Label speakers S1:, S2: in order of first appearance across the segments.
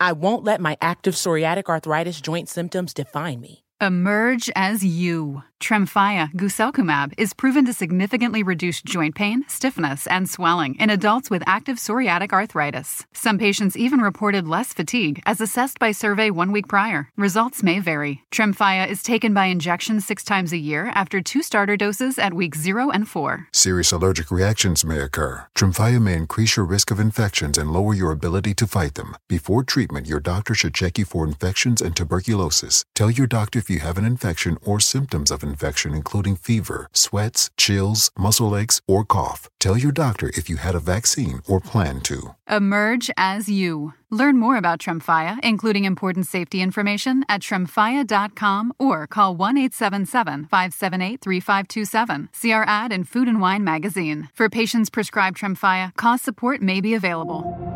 S1: I won't let my active psoriatic arthritis joint symptoms define me.
S2: Emerge as you. Tremfya guselkumab is proven to significantly reduce joint pain, stiffness, and swelling in adults with active psoriatic arthritis. Some patients even reported less fatigue as assessed by survey one week prior. Results may vary. Tremfya is taken by injection six times a year after two starter doses at week 0 and 4.
S3: Serious allergic reactions may occur. Tremfya may increase your risk of infections and lower your ability to fight them. Before treatment, your doctor should check you for infections and tuberculosis. Tell your doctor if you have an infection or symptoms of infection, including fever, sweats, chills, muscle aches, or cough. Tell your doctor if you had a vaccine or plan to.
S2: Emerge as you. Learn more about Tremfya, including important safety information, at tremfya.com or call 1 877 578 3527. See our ad in Food and Wine magazine. For patients prescribed Tremfya, cost support may be available.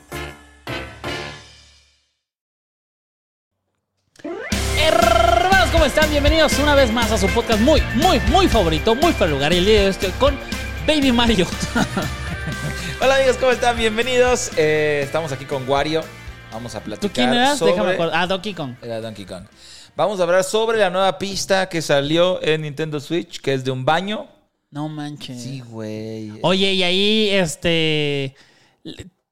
S4: Bienvenidos una vez más a su podcast muy, muy, muy favorito, muy para lugar. Y el día de hoy estoy con Baby Mario.
S5: Hola amigos, ¿cómo están? Bienvenidos. Eh, estamos aquí con Wario. Vamos a platicar
S4: ¿Tú quién eras?
S5: sobre...
S4: Déjame acordar. Ah, Donkey Kong.
S5: Era Donkey Kong. Vamos a hablar sobre la nueva pista que salió en Nintendo Switch, que es de un baño.
S4: No manches.
S5: Sí, güey.
S4: Oye, y ahí, este.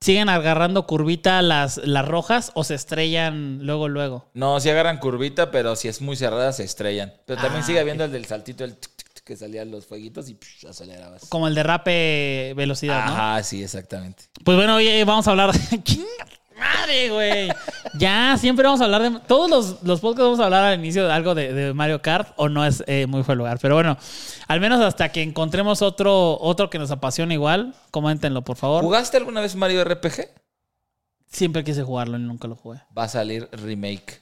S4: ¿Siguen agarrando curvita las, las rojas o se estrellan luego, luego?
S5: No, si agarran curvita, pero si es muy cerrada se estrellan. Pero también
S4: Ah,
S5: sigue habiendo el del saltito, el tic, tic, tic, que salían los fueguitos y psh, acelerabas.
S4: Como el derrape velocidad, ¿no?
S5: Ajá, sí, exactamente.
S4: Pues bueno, hoy vamos a hablar de. ¡Chinga ¡Madre, güey! Ya, siempre vamos a hablar de. Todos los, los podcasts vamos a hablar al inicio de algo de, de Mario Kart, o no es eh, muy fue lugar. Pero bueno, al menos hasta que encontremos otro, otro que nos apasione igual, coméntenlo, por favor.
S5: ¿Jugaste alguna vez Mario RPG?
S4: Siempre quise jugarlo y nunca lo jugué.
S5: Va a salir remake.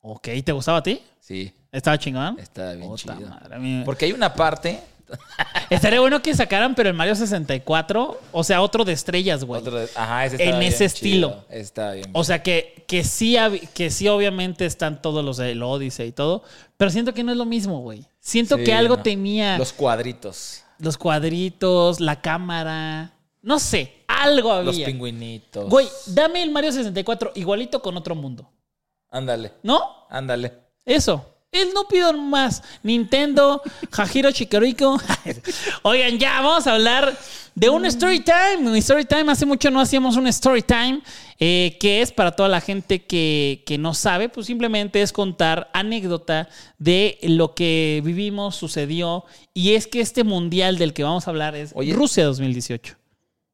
S4: Ok, ¿te gustaba a ti?
S5: Sí,
S4: ¿Estaba chingón?
S5: está bien
S4: Puta
S5: chido.
S4: madre, a mí-
S5: Porque hay una parte.
S4: Estaría bueno que sacaran, pero el Mario 64, o sea, otro de estrellas, güey.
S5: otro de- ajá, ese
S4: En
S5: bien
S4: ese estilo.
S5: chido. Está bien.
S4: O sea, que, que, sí, que sí, obviamente están todos los del Odyssey y todo, pero siento que no es lo mismo, güey. Siento
S5: Sí,
S4: que algo
S5: no.
S4: tenía
S5: Los
S4: los...
S5: cuadritos,
S4: cuadritos, la cámara, no sé, algo había.
S5: los pingüinitos.
S4: Güey, dame el Mario 64 igualito con otro mundo,
S5: Ándale,
S4: ¿no?
S5: ándale.
S4: Eso. Él no pido más. Nintendo, Hajiro Chikariko. Oigan, ya vamos a hablar de un story time. Un story time. Hace mucho no hacíamos un story time. eh, que es para toda la gente que, que no sabe, pues simplemente es contar anécdota de lo que vivimos, sucedió. Y es que este mundial del que vamos a hablar es
S5: Oye.
S4: Rusia 2018.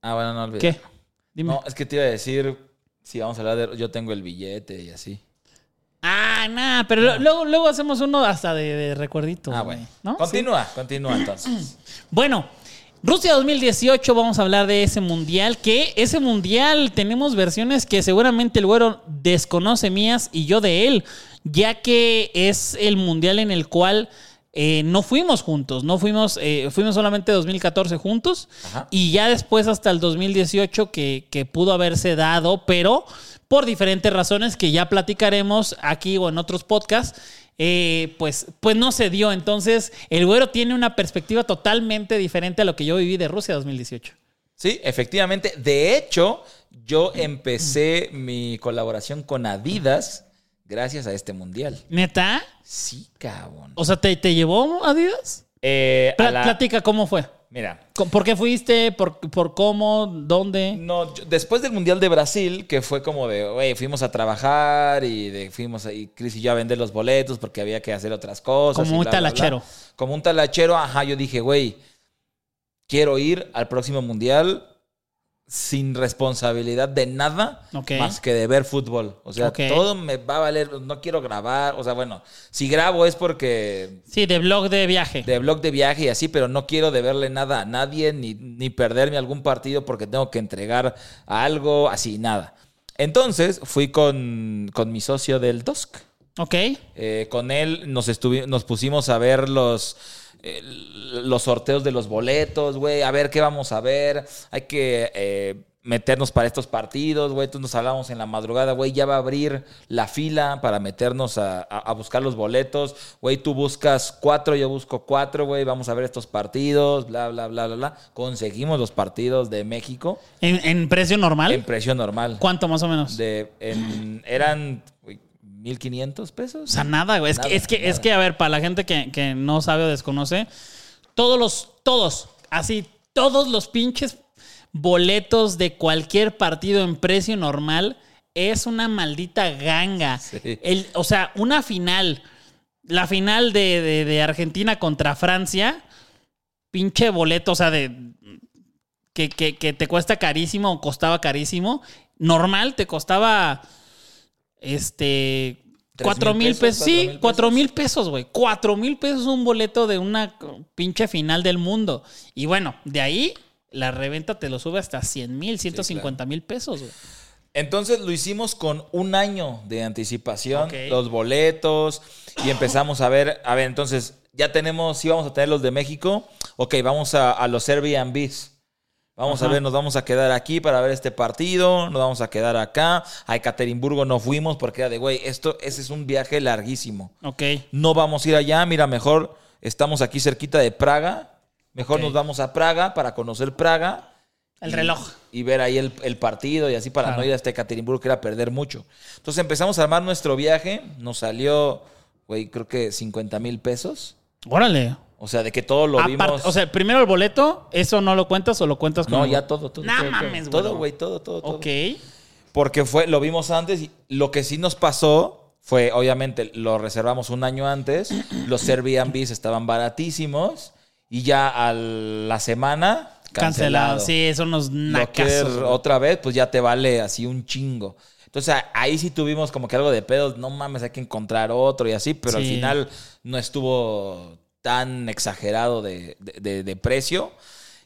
S5: Ah, bueno, no olvides.
S4: ¿Qué? Dime.
S5: No, es que te iba a decir si vamos a hablar de yo tengo el billete y así.
S4: Ah, nada, pero lo- luego, luego hacemos uno hasta de, de recuerdito.
S5: Ah,
S4: güey,
S5: bueno.
S4: ¿no? Sí.
S5: Continúa, continúa entonces.
S4: Bueno, Rusia 2018, vamos a hablar de ese mundial, que ese mundial tenemos versiones que seguramente el güero desconoce mías y yo de él, ya que es el mundial en el cual eh, no fuimos juntos, no fuimos, eh, fuimos solamente 2014 juntos
S5: Ajá.
S4: y ya después hasta el 2018 que, que pudo haberse dado, pero por diferentes razones que ya platicaremos aquí o en otros podcasts, eh, pues, pues no se dio. Entonces, el güero tiene una perspectiva totalmente diferente a lo que yo viví de Rusia 2018.
S5: Sí, efectivamente. De hecho, yo empecé mi colaboración con Adidas gracias a este mundial.
S4: ¿Neta?
S5: Sí, cabrón.
S4: O sea, ¿te, te llevó Adidas?
S5: Eh, a
S4: Pla-
S5: la-
S4: Platica cómo fue.
S5: Mira,
S4: ¿Por qué fuiste? ¿Por, por cómo? ¿Dónde?
S5: No, yo- después del Mundial de Brasil, que fue como de, güey, fuimos a trabajar y de, fuimos ahí, Chris y yo a vender los boletos porque había que hacer otras cosas.
S4: Como un
S5: bla, bla, bla.
S4: talachero.
S5: Como un talachero, ajá, yo dije, güey, quiero ir al próximo Mundial sin responsabilidad de nada más que de ver fútbol. O sea, todo me va a valer, no quiero grabar, o sea, bueno, si grabo es porque
S4: Sí, de blog de viaje.
S5: de blog de viaje y así, pero no quiero deberle nada a nadie ni, ni perderme algún partido porque tengo que entregar algo, así, nada. Entonces fui con, con mi socio del DOSC.
S4: Ok.
S5: Eh, con él nos, nos pusimos a ver los, eh, los sorteos de los boletos, güey, a ver qué vamos a ver. Hay que eh, meternos para estos partidos, güey. Entonces nos hablamos en la madrugada, güey, ya va a abrir la fila para meternos a, a- a buscar los boletos. Güey, tú buscas cuatro, yo busco cuatro, güey, vamos a ver estos partidos, bla, bla, bla, bla, bla. Conseguimos los partidos de México
S4: ¿En, en precio normal?
S5: en precio normal.
S4: ¿Cuánto más o menos?
S5: De, en- eran 1.500 pesos.
S4: O sea, nada, güey. Es
S5: Nada,
S4: que, es que, es que, a ver, para la gente que, que no sabe o desconoce, todos los, todos, así, todos los pinches boletos de cualquier partido en precio normal es una maldita ganga.
S5: Sí.
S4: El, o sea, una final, la final de, de- de Argentina contra Francia, pinche boleto, o sea, de que, que- que te cuesta carísimo o costaba carísimo. Normal te costaba este
S5: ¿Tres
S4: cuatro
S5: mil pesos?
S4: pesos. Sí,
S5: ¿Cuatro mil pesos?
S4: güey. Cuatro mil pesos un boleto de una pinche final del mundo. Y bueno, de ahí la reventa te lo sube hasta 100 mil, 150 mil pesos, güey.
S5: Entonces lo hicimos con un año de anticipación, los boletos, y empezamos a ver, a ver, entonces ya tenemos, sí vamos a tener los de México, ok, vamos a, a los Airbnbs. Vamos a ver, nos vamos a quedar aquí para ver este partido, nos vamos a quedar acá. A Ekaterimburgo no fuimos porque era de, güey, esto, ese es un viaje larguísimo.
S4: Ok.
S5: No vamos a ir allá, mira, mejor estamos aquí cerquita de Praga, mejor nos vamos a Praga para conocer Praga.
S4: El
S5: y-
S4: reloj.
S5: Y ver ahí el, el partido y así para
S4: Claro.
S5: no ir hasta Ekaterimburgo, que era perder mucho. Entonces empezamos a armar nuestro viaje, nos salió, güey, creo que 50 mil pesos.
S4: Órale.
S5: O sea, de que todo lo vimos.
S4: o sea, primero el boleto, ¿eso no lo cuentas o lo cuentas como
S5: no, ya todo, todo.
S4: No mames, güey.
S5: Todo, güey, todo, todo, todo.
S4: Ok.
S5: Porque fue, lo vimos antes y lo que sí nos pasó fue, obviamente, lo reservamos un año antes, los Airbnbs estaban baratísimos y ya a la semana
S4: Cancelado.
S5: cancelado.
S4: Sí, son unos
S5: Lo quieres
S4: nacazos. güey.
S5: otra vez, pues ya te vale así un chingo. Entonces a- ahí sí tuvimos como que algo de pedos, no mames, hay que encontrar otro y así, pero al final no estuvo tan exagerado de, de- de- de precio.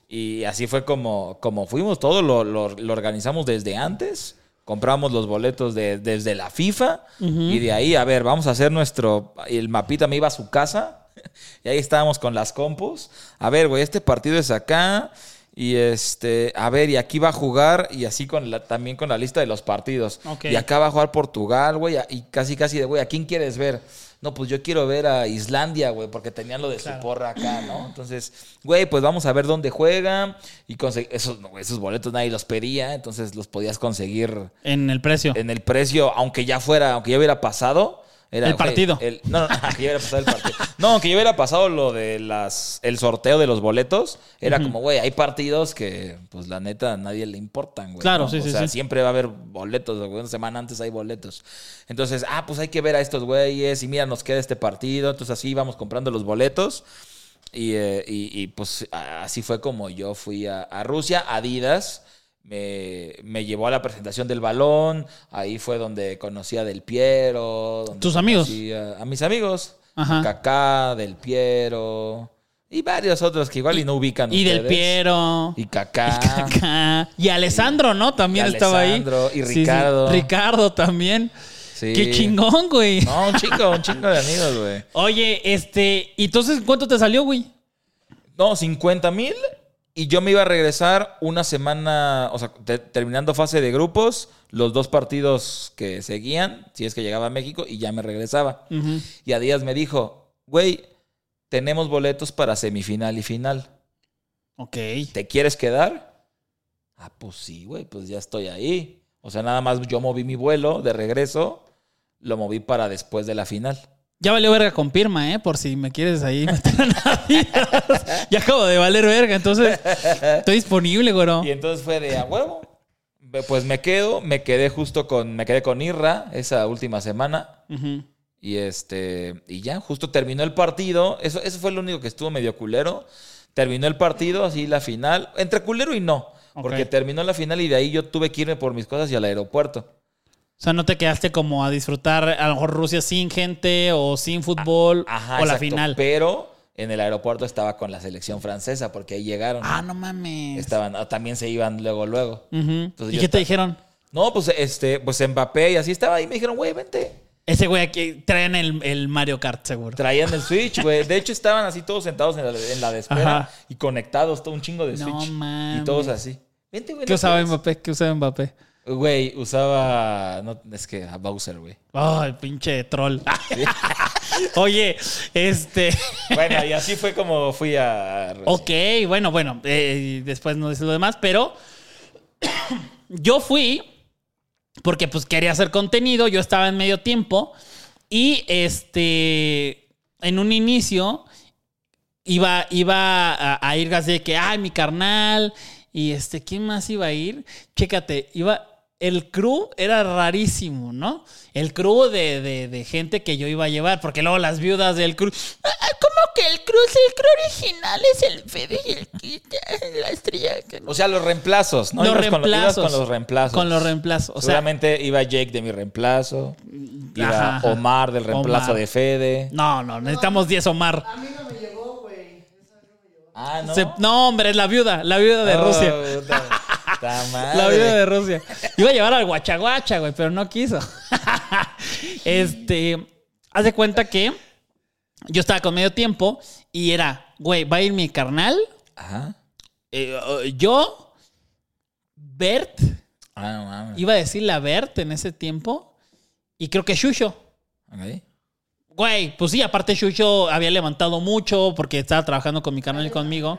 S5: Y así fue como, como fuimos, todo lo, lo- lo organizamos desde antes. Compramos los boletos de- desde la FIFA y de ahí, a ver, vamos a hacer nuestro... El mapita me iba a su casa y ahí estábamos con las compus. A ver, güey, este partido es acá. Y este, a ver, y aquí va a jugar, y así con la, también con la lista de los partidos. Y acá va a jugar Portugal, güey, y casi casi de, güey, ¿a quién quieres ver? No, pues yo quiero ver a Islandia, güey, porque tenían lo de su porra acá, ¿no? Entonces, güey, pues vamos a ver dónde juegan. Y esos, esos boletos nadie los pedía, entonces los podías conseguir
S4: En el precio.
S5: en el precio, aunque ya fuera, aunque ya hubiera pasado. Era,
S4: El partido.
S5: el- no, no, ya hubiera pasado el partido. No, aunque ya hubiera pasado lo de las el sorteo de los boletos, era como, güey, hay partidos que, pues la neta, a nadie le importan, güey.
S4: Claro,
S5: ¿no?
S4: sí,
S5: o
S4: sí,
S5: sea,
S4: sí.
S5: siempre va a haber boletos, güey, una semana antes hay boletos. Entonces, ah, pues hay que ver a estos güeyes y mira, nos queda este partido. Entonces así íbamos comprando los boletos. Y, eh, y- y, pues así fue como yo fui a, a Rusia. Adidas me, me llevó a la presentación del balón. Ahí fue donde conocí a Del Piero.
S4: ¿Tus amigos?
S5: A, a mis amigos.
S4: Ajá.
S5: Kaká, Del Piero. Y varios otros que igual y, no ubican
S4: Y del. Piero.
S5: Y Kaká.
S4: Kaká. Y Alessandro, ¿no? También
S5: Y
S4: estaba ahí.
S5: Alessandro, y
S4: Sí, sí.
S5: Ricardo.
S4: Ricardo también.
S5: Sí.
S4: Qué chingón, güey.
S5: No, un chingo, un chingo de amigos, güey.
S4: Oye, este, ¿y entonces cuánto te salió, güey?
S5: No, 50 mil. Y yo me iba a regresar una semana, o sea, te- terminando fase de grupos, los dos partidos que seguían, si es que llegaba a México, y ya me regresaba. Y a Díaz me dijo, güey, tenemos boletos para semifinal y final.
S4: Ok.
S5: ¿Te quieres quedar? Ah, pues sí, güey, pues ya estoy ahí. O sea, nada más yo moví mi vuelo de regreso, lo moví para después de la final.
S4: Ya valió verga con Pirma, ¿eh? Por si me quieres ahí meter a ya acabo de valer verga, entonces estoy disponible, güero.
S5: Y entonces fue de a huevo. Pues me quedo, me quedé justo con, me quedé con Irra esa última semana. Y este, y ya, justo terminó el partido. Eso, eso fue lo único que estuvo medio culero. Terminó el partido, así la final. Entre culero y no. Porque terminó la final y de ahí yo tuve que irme por mis cosas y al aeropuerto.
S4: O sea, no te quedaste como a disfrutar a lo mejor Rusia sin gente o sin fútbol
S5: Ajá,
S4: o la
S5: exacto.
S4: final.
S5: Pero en el aeropuerto estaba con la selección francesa porque ahí llegaron.
S4: Ah, no mames.
S5: Estaban, ah, también se iban luego, luego. Entonces
S4: ¿Y qué te dijeron?
S5: No, pues este, pues Mbappé y así estaba. Y me dijeron, güey, vente.
S4: Ese güey aquí traen el, el Mario Kart, seguro.
S5: Traían el Switch, güey. De hecho, estaban así todos sentados en la, en la de espera
S4: Ajá.
S5: y conectados, todo un chingo de
S4: No
S5: Switch.
S4: mames.
S5: Y todos así. Vente, güey.
S4: ¿Qué usaba
S5: puedes.
S4: Mbappé? ¿Qué usaba Mbappé?
S5: Güey, usaba. No, es que a Bowser, güey.
S4: Oh, el pinche troll. Oye, este.
S5: Bueno, y así fue como fui a.
S4: Ok, bueno, bueno. eh, después no dice lo demás, pero yo fui porque pues quería hacer contenido. Yo estaba en medio tiempo y este. En un inicio iba, iba a, a ir así de que, ay, mi carnal. Y este, ¿quién más iba a ir? Chécate, iba. El crew era rarísimo, ¿no? El crew de, de- de gente que yo iba a llevar, porque luego las viudas del crew. "Ah, ¿Cómo que el crew? El crew original es el Fede y el Kit, la estrella. que no".
S5: O sea, los reemplazos, ¿no?
S4: los
S5: Ibas con,
S4: reemplazos.
S5: ibas con los reemplazos.
S4: Con los reemplazos. O sea,
S5: Seguramente iba Jake de mi reemplazo. Iba
S4: Ajá, ajá.
S5: Omar del reemplazo
S4: Omar.
S5: de Fede.
S4: no, no, necesitamos 10 Omar.
S5: Ah, no.
S4: Se- no, hombre, es la viuda, la viuda de
S5: Oh,
S4: Rusia.
S5: puta madre.
S4: La viuda de Rusia. Iba a llevar al guachaguacha, güey, pero no quiso. este, haz de cuenta que yo estaba con medio tiempo y era, güey, va a ir mi carnal,
S5: Ajá.
S4: eh, yo, Bert,
S5: Ah, no mames.
S4: iba a decirle a Bert en ese tiempo, y creo que Shusho.
S5: Ok.
S4: Güey, pues sí, aparte Shusho había levantado mucho porque estaba trabajando con mi canal y conmigo.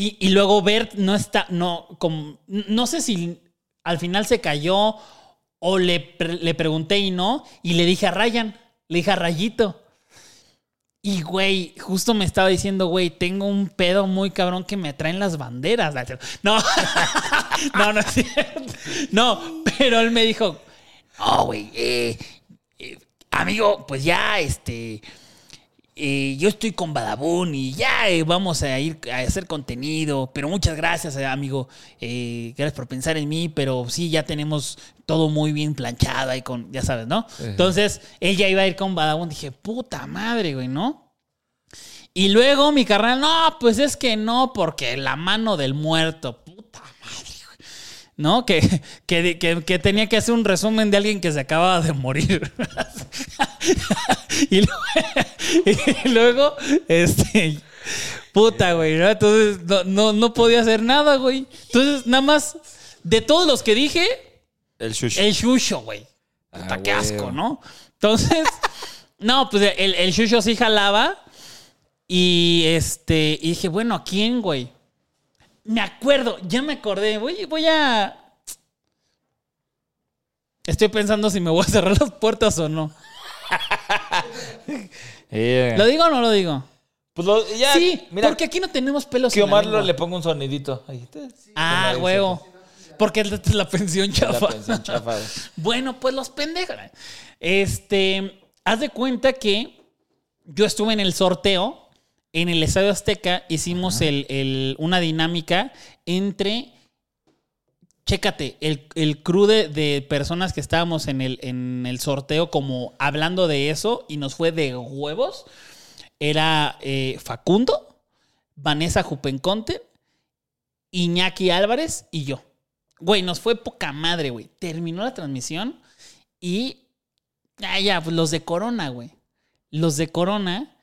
S4: Y, luego Bert no está, no, como, no sé si al final se cayó o le, le pregunté y no, y le dije a Ryan, le dije a Rayito. Y güey, justo me estaba diciendo, güey, tengo un pedo muy cabrón que me traen las banderas. No, no, no es cierto. No, pero él me dijo, oh, güey, eh, eh, amigo, pues ya, este, eh, yo estoy con Badabun y ya eh, vamos a ir a hacer contenido, pero muchas gracias, eh, amigo. Eh, gracias por pensar en mí, pero sí, ya tenemos todo muy bien planchado y con, ya sabes, ¿no? Entonces, él ya iba a ir con Badabun. Dije, puta madre, güey, ¿no? Y luego mi carnal, no, pues es que no, porque la mano del muerto. ¿No? Que, que, que- que tenía que hacer un resumen de alguien que se acababa de morir. y, luego, y luego, este, puta, güey, ¿no? Entonces no, no, no podía hacer nada, güey. Entonces, nada más, de todos los que dije,
S5: El shush.
S4: el shusho, güey. Puta,
S5: Ah,
S4: qué asco. ¿no? Entonces, no, pues el, el shusho sí jalaba. Y este, y dije, bueno, ¿a quién, güey? Me acuerdo, ya me acordé. Voy, voy a. Estoy pensando si me voy a cerrar las puertas o no. ¿Lo digo o no lo digo?
S5: Pues lo- ya,
S4: sí,
S5: mira,
S4: porque aquí no tenemos pelos
S5: que
S4: en la
S5: Omar le ponga un sonidito. Ahí.
S4: Ah, huevo. Porque es la pensión
S5: se- la
S4: chafa.
S5: pensión chafa.
S4: Bueno, pues los pendejos. Este, haz de cuenta que yo estuve en el sorteo en el Estadio Azteca. Hicimos el, el- una dinámica entre. Chécate, el, el crew de, de personas que estábamos en el, en el sorteo, como hablando de eso, y nos fue de huevos. Era eh, Facundo, Vanessa Jupenconte, Iñaki Álvarez y yo. Güey, nos fue poca madre, güey. Terminó la transmisión y. Ah, ya, pues los de Corona, güey. Los de Corona.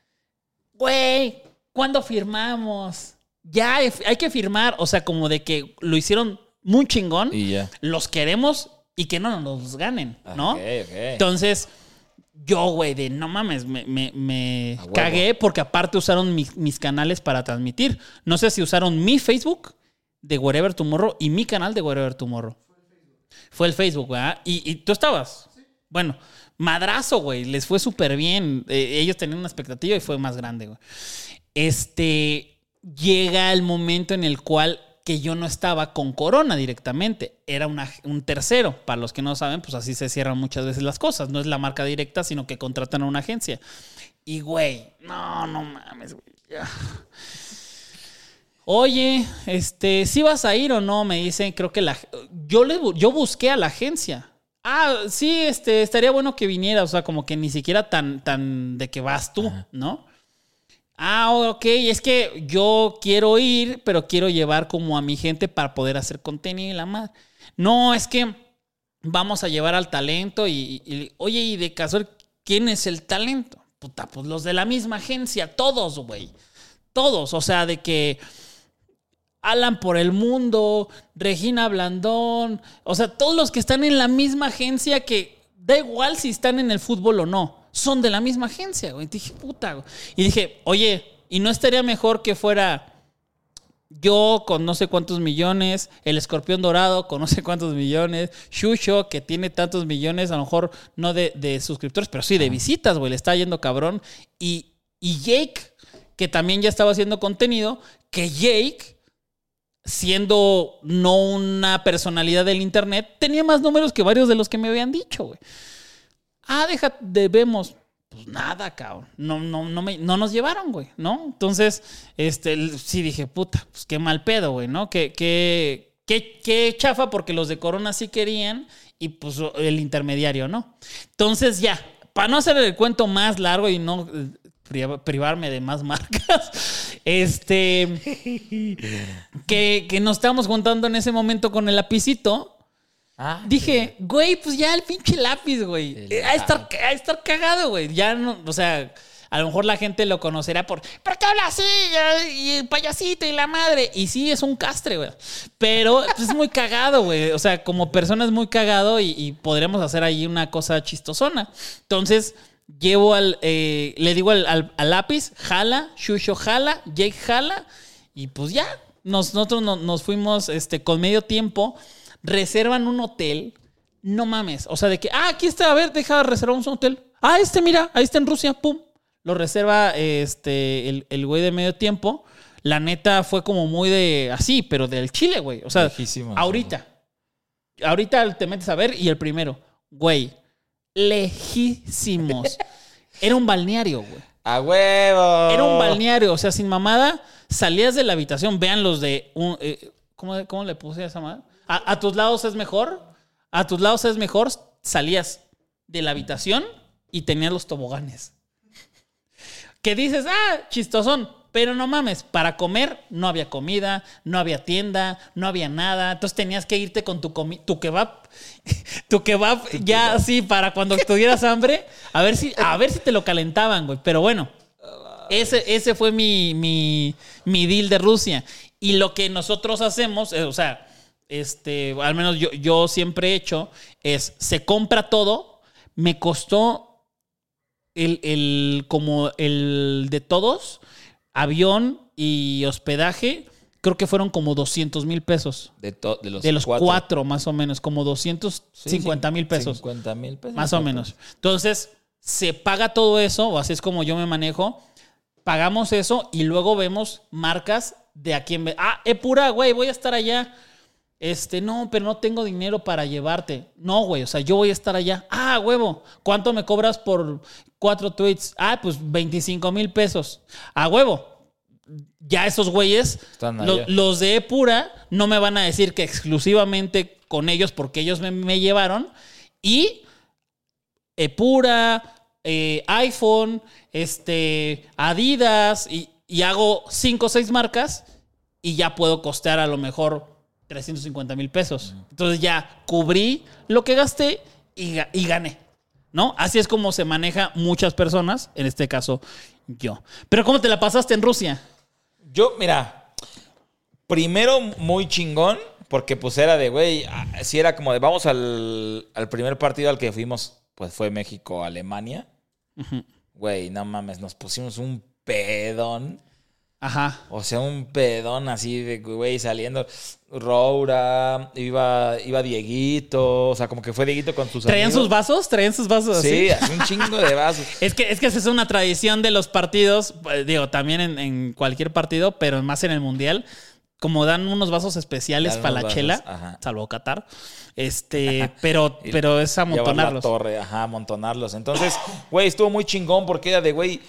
S4: Güey, ¿cuándo firmamos? Ya hay que firmar. O sea, como de que lo hicieron muy chingón.
S5: Y ya.
S4: Los queremos y que no nos los ganen, ¿no?
S5: Ok, ok.
S4: Entonces, yo, güey, de no mames, me, cagué porque aparte usaron mi- mis canales para transmitir. No sé si usaron mi Facebook de Wherever Tomorrow y mi canal de Wherever Tomorrow. Fue el Facebook, ¿verdad? Y, y tú estabas. Bueno, madrazo, güey. Les fue súper bien. Eh, ellos tenían una expectativa y fue más grande, güey. Este. Llega el momento en el cual que yo no estaba con Corona directamente, era un tercero. Para los que no saben, pues así se cierran muchas veces las cosas. No es la marca directa, sino que contratan a una agencia. Y güey, no, no mames, güey. Oye, este, si vas a ir o no? Me dicen, creo que la yo le yo busqué a la agencia. Ah, sí, este, estaría bueno que viniera, o sea, como que ni siquiera tan tan de que vas tú, ¿no? Ah, ok, es que yo quiero ir, pero quiero llevar como a mi gente para poder hacer contenido y la madre. No, es que vamos a llevar al talento y, y- oye, y de casual, ¿quién es el talento? Puta, pues los de la misma agencia, todos, güey. Todos, o sea, de que Alan por el mundo, Regina Blandón, o sea, todos los que están en la misma agencia que da igual si están en el fútbol o no, son de la misma agencia, güey. Dije, puta, güey. Y dije, oye, ¿y no estaría mejor que fuera yo con no sé cuántos millones, el escorpión dorado con no sé cuántos millones, Shusho que tiene tantos millones, a lo mejor no de, de suscriptores, pero sí de visitas, güey, le está yendo cabrón. Y, y Jake, que también ya estaba haciendo contenido, que Jake, siendo no una personalidad del internet, tenía más números que varios de los que me habían dicho, güey. Ah, deja, debemos. Pues nada, cabrón. No, no, no, me, no nos llevaron, güey, ¿no? Entonces, este, sí dije, puta, pues qué mal pedo, güey, ¿no? Qué, qué, qué, qué chafa porque los de Corona sí querían y pues el intermediario, ¿no? Entonces ya, para no hacer el cuento más largo y no eh, priva- privarme de más marcas, este, que, que nos estábamos juntando en ese momento con el lapicito.
S5: Ah,
S4: Dije, güey, pues ya el pinche lápiz, güey.
S5: El
S4: de estar, de estar cagado, güey. Ya no, o sea, a lo mejor la gente lo conocerá por, ¿por qué habla así? Y el payasito y la madre. Y sí, es un castre, güey. Pero pues, es muy cagado, güey. O sea, como persona es muy cagado y, y podríamos hacer ahí una cosa chistosona. Entonces, llevo al, eh, le digo al, al- al lápiz, jala, Shusho jala, Jake jala. Y pues ya, nos- nosotros no- nos fuimos este, con medio tiempo reservan un hotel. No mames. O sea, de que, ah, aquí está, a ver, deja reservamos un hotel. Ah, este, mira, ahí está en Rusia, pum. Lo reserva este, el, el güey de medio tiempo. La neta fue como muy de así, pero del Chile, güey. O sea, ahorita. Ahorita te metes a ver y el primero, güey, lejísimos. Era un balneario, güey.
S5: ¡A huevo!
S4: Era un balneario, o sea, sin mamada, salías de la habitación, vean los de un, eh, ¿cómo, cómo le puse a esa madre? A, a tus lados es mejor, a tus lados es mejor, salías de la habitación y tenías los toboganes. Que dices, ah, chistosón, pero no mames, para comer no había comida, no había tienda, no había nada, entonces tenías que irte con tu comi tu kebab, tu kebab ya así para cuando tuvieras hambre, a ver si, a ver si te lo calentaban, güey, pero bueno. Ese, ese fue mi, mi, mi deal de Rusia. Y lo que nosotros hacemos, eh, o sea, este, al menos yo, yo siempre he hecho, es se compra todo. Me costó el, el- como el de todos, avión y hospedaje, creo que fueron como 200 mil pesos.
S5: De, to- de los,
S4: De los cuatro. más o menos, como 250 mil pesos.
S5: 50 mil pesos.
S4: Más o menos. Entonces, se paga todo eso, o así es como yo me manejo. Pagamos eso y luego vemos marcas de a quién ve. Ah, Epura, güey, voy a estar allá. Este, no, pero no tengo dinero para llevarte. No, güey, o sea, yo voy a estar allá. Ah, huevo, ¿cuánto me cobras por cuatro tweets? Ah, pues 25 mil pesos. A huevo. Ya esos güeyes, lo- los de Epura, no me van a decir que exclusivamente con ellos porque ellos me, me llevaron. Y Epura, eh, iPhone, este, Adidas, y, y hago cinco o seis marcas y ya puedo costear a lo mejor 350 mil pesos. Entonces ya cubrí lo que gasté y, ga- y gané. ¿No? Así es como se maneja muchas personas, en este caso yo. Pero ¿cómo te la pasaste en Rusia?
S5: Yo, mira, primero muy chingón, porque pues era de, güey, ah, sí era como de, vamos al, al primer partido al que fuimos, pues fue México-Alemania. Güey, no mames, nos pusimos un pedón.
S4: Ajá.
S5: O sea, un pedón así de, güey, saliendo. Roura, iba, iba Dieguito, o sea, como que fue Dieguito con sus
S4: ¿Traían sus vasos? ¿Traían sus vasos así?
S5: Sí, así un chingo de vasos.
S4: Es que, es que esa es una tradición de los partidos, eh, digo, también en, en cualquier partido, pero más en el Mundial. como dan unos vasos especiales
S5: Dan
S4: para la
S5: vasos,
S4: chela,
S5: ajá.
S4: salvo Qatar. Este, pero, pero es
S5: Llevar la
S4: amontonarlos.
S5: torre, ajá, amontonarlos. Entonces, güey, estuvo muy chingón porque era de, güey,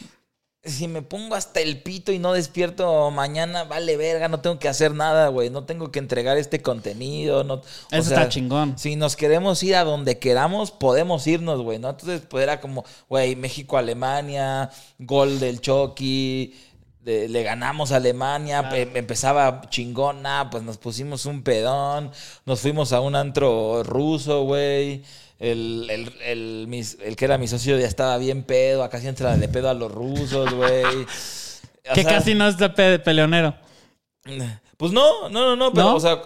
S5: si me pongo hasta el pito y no despierto mañana, vale verga, no tengo que hacer nada, güey. No tengo que entregar este contenido. No, o
S4: Eso
S5: sea,
S4: está chingón.
S5: Si nos queremos ir a donde queramos, podemos irnos, güey, ¿no? Entonces, pues era como, güey, México-Alemania, gol del Chucky, de- le ganamos a Alemania, pe- empezaba chingona, pues nos pusimos un pedón, nos fuimos a un antro ruso, güey. El, el, el, mis- el que era mi socio ya estaba bien pedo, acá sí entra de pedo a los rusos, güey.
S4: Que
S5: sea,
S4: casi no es de pe- peleonero.
S5: Pues no, no, no, no, pero,
S4: ¿No?
S5: o sea,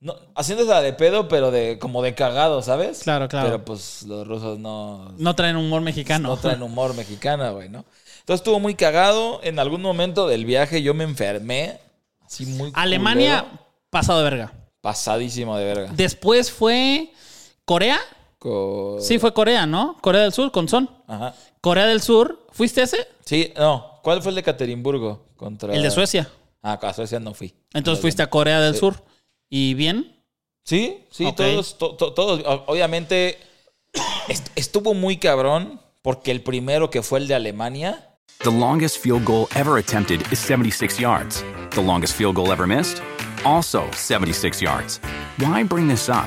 S5: no, haciéndose de pedo, pero de como de cagado, ¿sabes?
S4: Claro, claro.
S5: Pero pues los rusos no,
S4: No traen humor mexicano.
S5: no traen humor mexicana, güey, ¿no? Entonces estuvo muy cagado. En algún momento del viaje yo me enfermé. Así muy
S4: Alemania,
S5: culero.
S4: pasado de verga.
S5: Pasadísimo de verga.
S4: Después fue Corea.
S5: Co-
S4: Sí, fue Corea, ¿no? Corea del Sur, con Son.
S5: Ajá.
S4: Corea del Sur. ¿Fuiste ese?
S5: Sí, no. ¿Cuál fue el de Caterimburgo? Contra...
S4: El de Suecia.
S5: Ah, a Suecia no fui.
S4: Entonces fuiste a Corea del
S5: Sí.
S4: Sur. ¿Y bien?
S5: Sí, sí,
S4: Ok.
S5: todos, to- to- todos. Obviamente est- estuvo muy cabrón porque el primero que fue el de Alemania,
S6: The longest field goal ever attempted is 76 yards. The longest field goal ever missed? Also 76 yards. Why bring this up?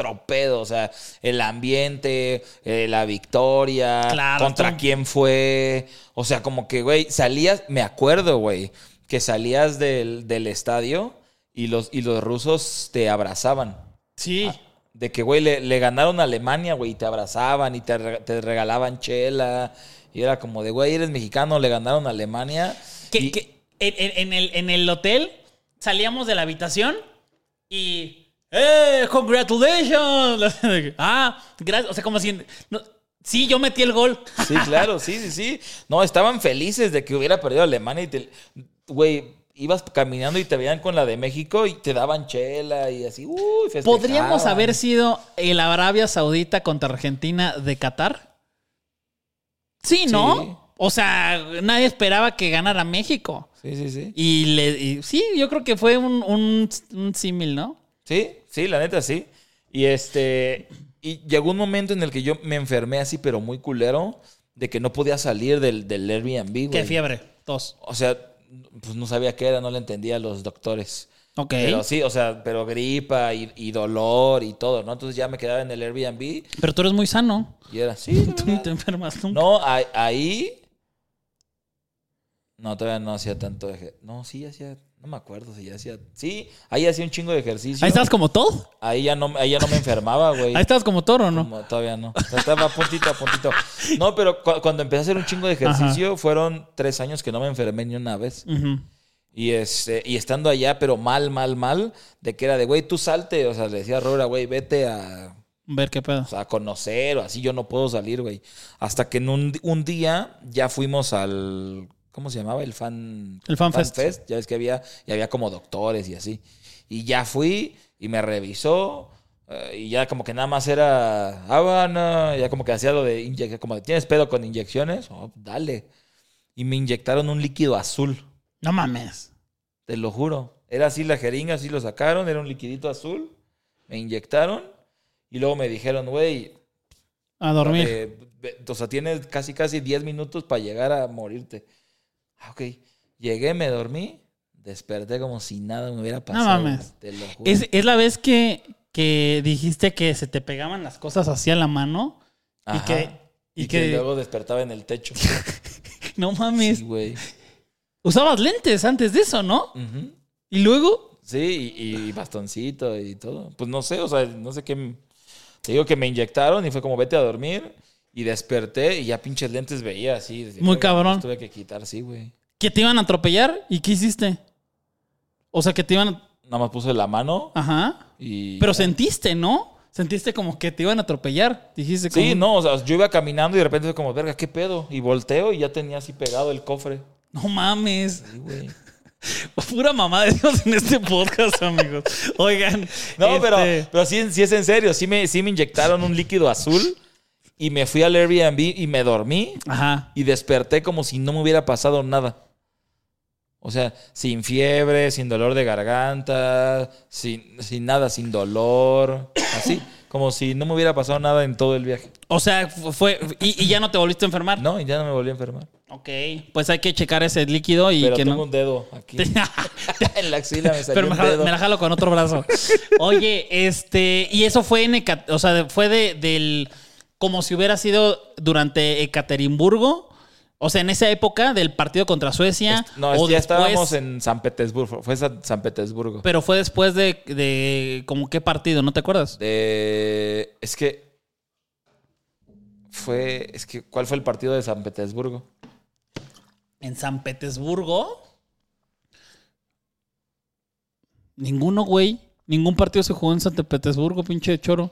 S5: otro pedo. O sea, el ambiente, eh, la victoria,
S4: Claro,
S5: contra
S4: tú-
S5: quién fue. O sea, como que, güey, salías, me acuerdo, güey, que salías del, del estadio y los, y los rusos te abrazaban.
S4: Sí.
S5: De que, güey, le, le ganaron a Alemania, güey, y te abrazaban y te, te regalaban chela. Y era como de, güey, eres mexicano, le ganaron a Alemania.
S4: Que,
S5: y-
S4: que en, en- en el, en el hotel salíamos de la habitación y. ¡Eh! ¡Congratulations! ah, gracias. O sea, como si. no- sí, yo metí el gol.
S5: Sí, claro, sí, sí, sí. No, estaban felices de que hubiera perdido Alemania y te. Güey, ibas caminando y te veían con la de México y te daban chela y así, uy, festejaban.
S4: ¿Podríamos haber sido el Arabia Saudita contra Argentina de Qatar? Sí, ¿no?
S5: Sí.
S4: O sea, nadie esperaba que ganara México.
S5: Sí, sí, sí.
S4: Y, le, y sí, yo creo que fue un, un, un símil, ¿no?
S5: Sí, sí, la neta sí. Y este. Y llegó un momento en el que yo me enfermé así, pero muy culero, de que no podía salir del, del Airbnb, güey.
S4: Qué fiebre. Dos.
S5: O sea, pues no sabía qué era, no le entendía a los doctores.
S4: Ok.
S5: Pero sí, o sea, pero gripa y, y dolor y todo, ¿no? Entonces ya me quedaba en el Airbnb
S4: Pero tú eres muy sano.
S5: y era así.
S4: Tú ni te enfermas nunca.
S5: No, ahí- No, todavía no hacía tanto eje- No, sí hacía. No me acuerdo si ya hacía. Sí, ahí hacía un chingo de ejercicio.
S4: Ahí estabas como todo.
S5: Ahí ya no, ahí ya no me enfermaba, güey.
S4: Ahí estabas como toro, ¿no?
S5: Como todavía no. O sea, Estaba puntito a puntito. No, pero cu- cuando empecé a hacer un chingo de ejercicio, fueron tres años que no me enfermé ni una vez. Y este, y estando allá, pero mal, mal, mal, de que era de, güey, tú salte. O sea, le decía a Robert, güey, vete a,
S4: Ver qué pedo.
S5: o sea, a conocer o así, yo no puedo salir, güey. Hasta que en un, un día ya fuimos al, ¿cómo se llamaba? El fan...
S4: El Fan Fest.
S5: Ya ves que había, y había como doctores y así. Y ya fui y me revisó eh, y ya como que nada más era Habana, ya como que hacía lo de inyectar, como tienes pedo con inyecciones, oh, dale. Y me inyectaron un líquido azul,
S4: No mames.
S5: te lo juro. Era así la jeringa, así lo sacaron, era un liquidito azul, me inyectaron y luego me dijeron, güey,
S4: A dormir.
S5: eh, o sea, tienes casi, casi 10 minutos para llegar a morirte. Ah, ok. Llegué, me dormí, desperté como si nada me hubiera pasado.
S4: mames.
S5: Te lo juro.
S4: Es, es la vez que, que dijiste que se te pegaban las cosas así a la mano y
S5: Ajá.
S4: que, y
S5: Y, que,
S4: que-
S5: luego despertaba en el techo.
S4: no mames.
S5: Sí, güey.
S4: Usabas lentes antes de eso, ¿no? Y luego,
S5: Sí, y, y bastoncito y todo. Pues no sé, o sea, no sé qué. Te digo que me inyectaron y fue como vete a dormir. Y desperté y ya pinches lentes veía así.
S4: Muy
S5: "Oiga,
S4: cabrón.
S5: los Tuve que quitar, sí, güey.
S4: que te iban a atropellar y ¿qué hiciste? O sea, que te iban a...
S5: Nada más puse la mano
S4: Ajá.
S5: y.
S4: Pero sentiste, ¿no? Sentiste como que te iban a atropellar. Dijiste
S5: Sí,
S4: como-
S5: no, o sea, yo iba caminando y de repente fue como, verga, ¿qué pedo? Y volteo y ya tenía así pegado el cofre.
S4: No mames.
S5: Sí, güey.
S4: Pura mamá de Dios en este podcast, amigos. Oigan.
S5: No,
S4: este,
S5: pero, pero sí, sí es en serio. Sí me, sí me inyectaron un líquido azul y me fui al Airbnb y me dormí
S4: Ajá.
S5: y desperté como si no me hubiera pasado nada. O sea, sin fiebre, sin dolor de garganta, sin, sin nada, sin dolor. Así, como si no me hubiera pasado nada en todo el viaje.
S4: O sea, fu- fue. Y, y ya no te volviste a enfermar.
S5: No, y ya no me volví a enfermar.
S4: Ok. Pues hay que checar ese líquido y
S5: Pero
S4: que
S5: tengo
S4: no.
S5: un dedo aquí. en la axila me salió
S4: Pero me,
S5: un
S4: jalo-
S5: dedo.
S4: me la jalo con otro brazo. Oye, este. Y eso fue en. O sea, fue de, del. Como si hubiera sido durante Ekaterimburgo. O sea, en esa época del partido contra Suecia.
S5: No,
S4: o
S5: ya
S4: después,
S5: estábamos en San Petersburgo. Fue San, Petersburgo.
S4: Pero fue después de, de. ¿Como qué partido? ¿No te acuerdas?
S5: De- es que. Fue. Es que. ¿Cuál fue el partido de San Petersburgo?
S4: En San Petersburgo. Ninguno, güey. Ningún partido se jugó en San Petersburgo, pinche choro.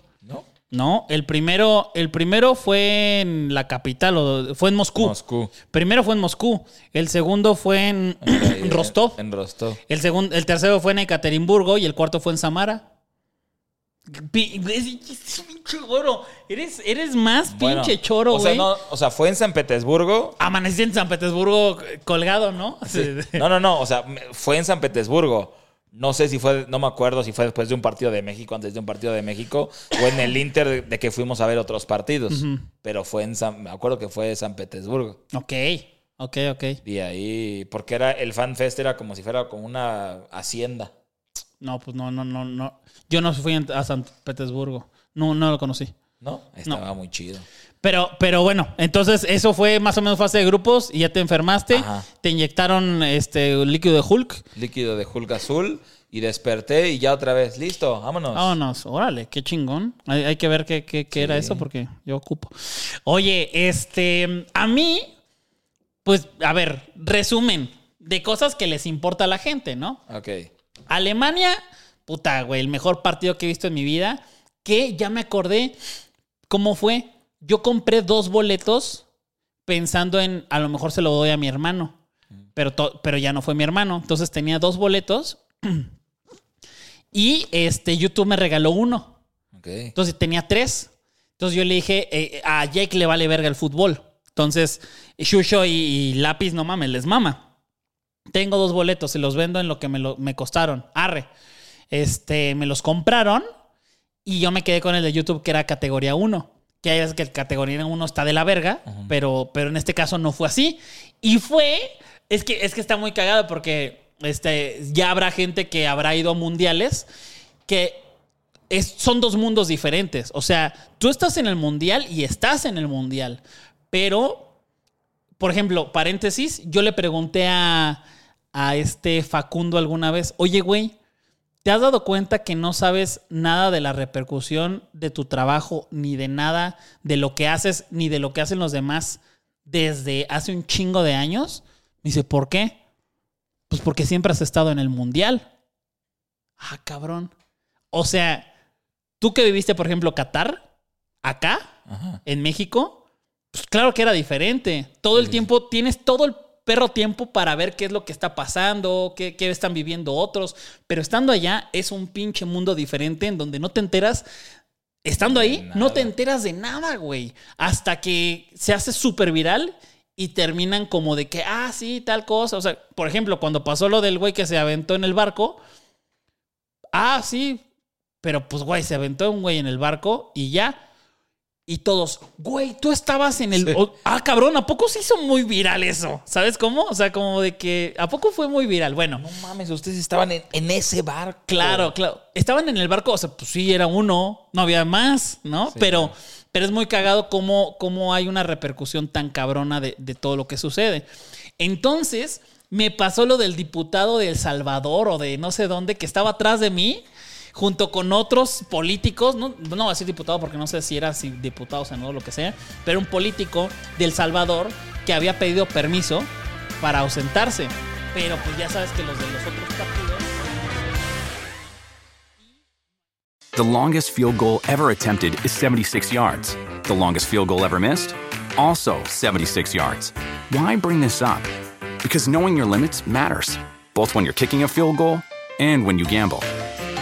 S5: ¿No?
S4: El primero, el primero fue en la capital, o fue en Moscú.
S5: Moscú.
S4: Primero fue en Moscú. El segundo fue en Rostov.
S5: En Rostov.
S4: El, segundo, el tercero fue en Ekaterimburgo y el cuarto fue en Samara. Pinche choro. Eres, eres más
S5: Bueno,
S4: pinche choro,
S5: o sea,
S4: güey.
S5: no, o sea, fue en San Petersburgo.
S4: Amanecí en San Petersburgo colgado, ¿no?
S5: No, no, no. O sea, fue en San Petersburgo. No sé si fue, no me acuerdo si fue después de un partido de México, antes de un partido de México, o en el Inter de, que fuimos a ver otros partidos. Pero fue en San, me acuerdo que fue San Petersburgo.
S4: Ok, ok, ok.
S5: Y ahí, porque era, el Fan Fest era como si fuera como una hacienda.
S4: No, pues no, no, no, no. Yo no fui a San Petersburgo. No, no lo conocí.
S5: ¿No? Estaba muy chido.
S4: Pero, pero bueno, entonces eso fue más o menos fase de grupos y ya te enfermaste.
S5: Ajá.
S4: Te inyectaron este líquido de Hulk.
S5: Líquido de Hulk azul. Y desperté y ya otra vez. Listo, vámonos.
S4: Vámonos, órale, qué chingón. Hay, hay que ver qué, qué- qué era eso porque yo ocupo. Oye, este, a mí, pues, a ver, resumen de cosas que les importa a la gente, ¿no?
S5: Ok.
S4: Alemania, puta, güey, el mejor partido que he visto en mi vida. Que ya me acordé cómo fue. Yo compré dos boletos pensando en a lo mejor se lo doy a mi hermano. Pero, to- pero ya no fue mi hermano. Entonces tenía dos boletos. Y este YouTube me regaló uno. Entonces tenía tres. Entonces yo le dije, eh, a Jake le vale verga el fútbol. Entonces, Shusho y, y Lápiz, no mames, les mama. Tengo dos boletos y los vendo en lo que me, lo- me costaron. Arre. Este, me los compraron y yo me quedé con el de YouTube que era categoría 1. Que hay veces que el categoría 1 está de la verga, pero, pero en este caso no fue así. Y fue, es que, es que está muy cagado porque este, ya habrá gente que habrá ido a mundiales que es- son dos mundos diferentes. O sea, tú estás en el mundial y estás en el mundial. Pero, por ejemplo, paréntesis, yo le pregunté a, a este Facundo alguna vez, oye, güey, ¿te has dado cuenta que no sabes nada de la repercusión de tu trabajo, ni de nada de lo que haces, ni de lo que hacen los demás desde hace un chingo de años? Me dice, ¿por qué? Pues porque siempre has estado en el mundial. Ah, cabrón. O sea, tú que viviste, por ejemplo, Qatar, acá,
S5: Ajá.
S4: en México, pues claro que era diferente. Todo el tiempo, tienes todo el perro tiempo para ver qué es lo que está pasando, qué, qué están viviendo otros. Pero estando allá es un pinche mundo diferente en donde no te enteras. Estando ahí, no te enteras de nada, güey. Hasta que se hace súper viral y terminan como de que, ah, sí, tal cosa. O sea, por ejemplo, cuando pasó lo del güey que se aventó en el barco, ah, sí, pero pues, güey, se aventó un güey en el barco y ya. Y todos, güey, tú estabas en el.
S5: Sí.
S4: ah, cabrón, ¿a poco se hizo muy viral eso? ¿Sabes cómo? O sea, como de que. ¿A poco fue muy viral? Bueno,
S5: No mames, ustedes estaban en, en ese barco.
S4: claro, claro. Estaban en el barco, o sea, pues sí, era uno, no había más, ¿no?
S5: Sí.
S4: Pero, pero es muy cagado cómo, cómo hay una repercusión tan cabrona de, de todo lo que sucede. Entonces, me pasó lo del diputado de El Salvador o de no sé dónde, que estaba atrás de mí, junto con otros políticos, no, no voy diputado porque no sé si era diputado o senador lo que sea, pero un político de El Salvador que había pedido permiso para ausentarse. Pero pues ya sabes que los de los otros partidos...
S6: The longest field goal ever attempted is 76 yards. The longest field goal ever missed? Also 76 yards. Why bring this up? Because knowing your limits matters, both when you're kicking a field goal and when you gamble.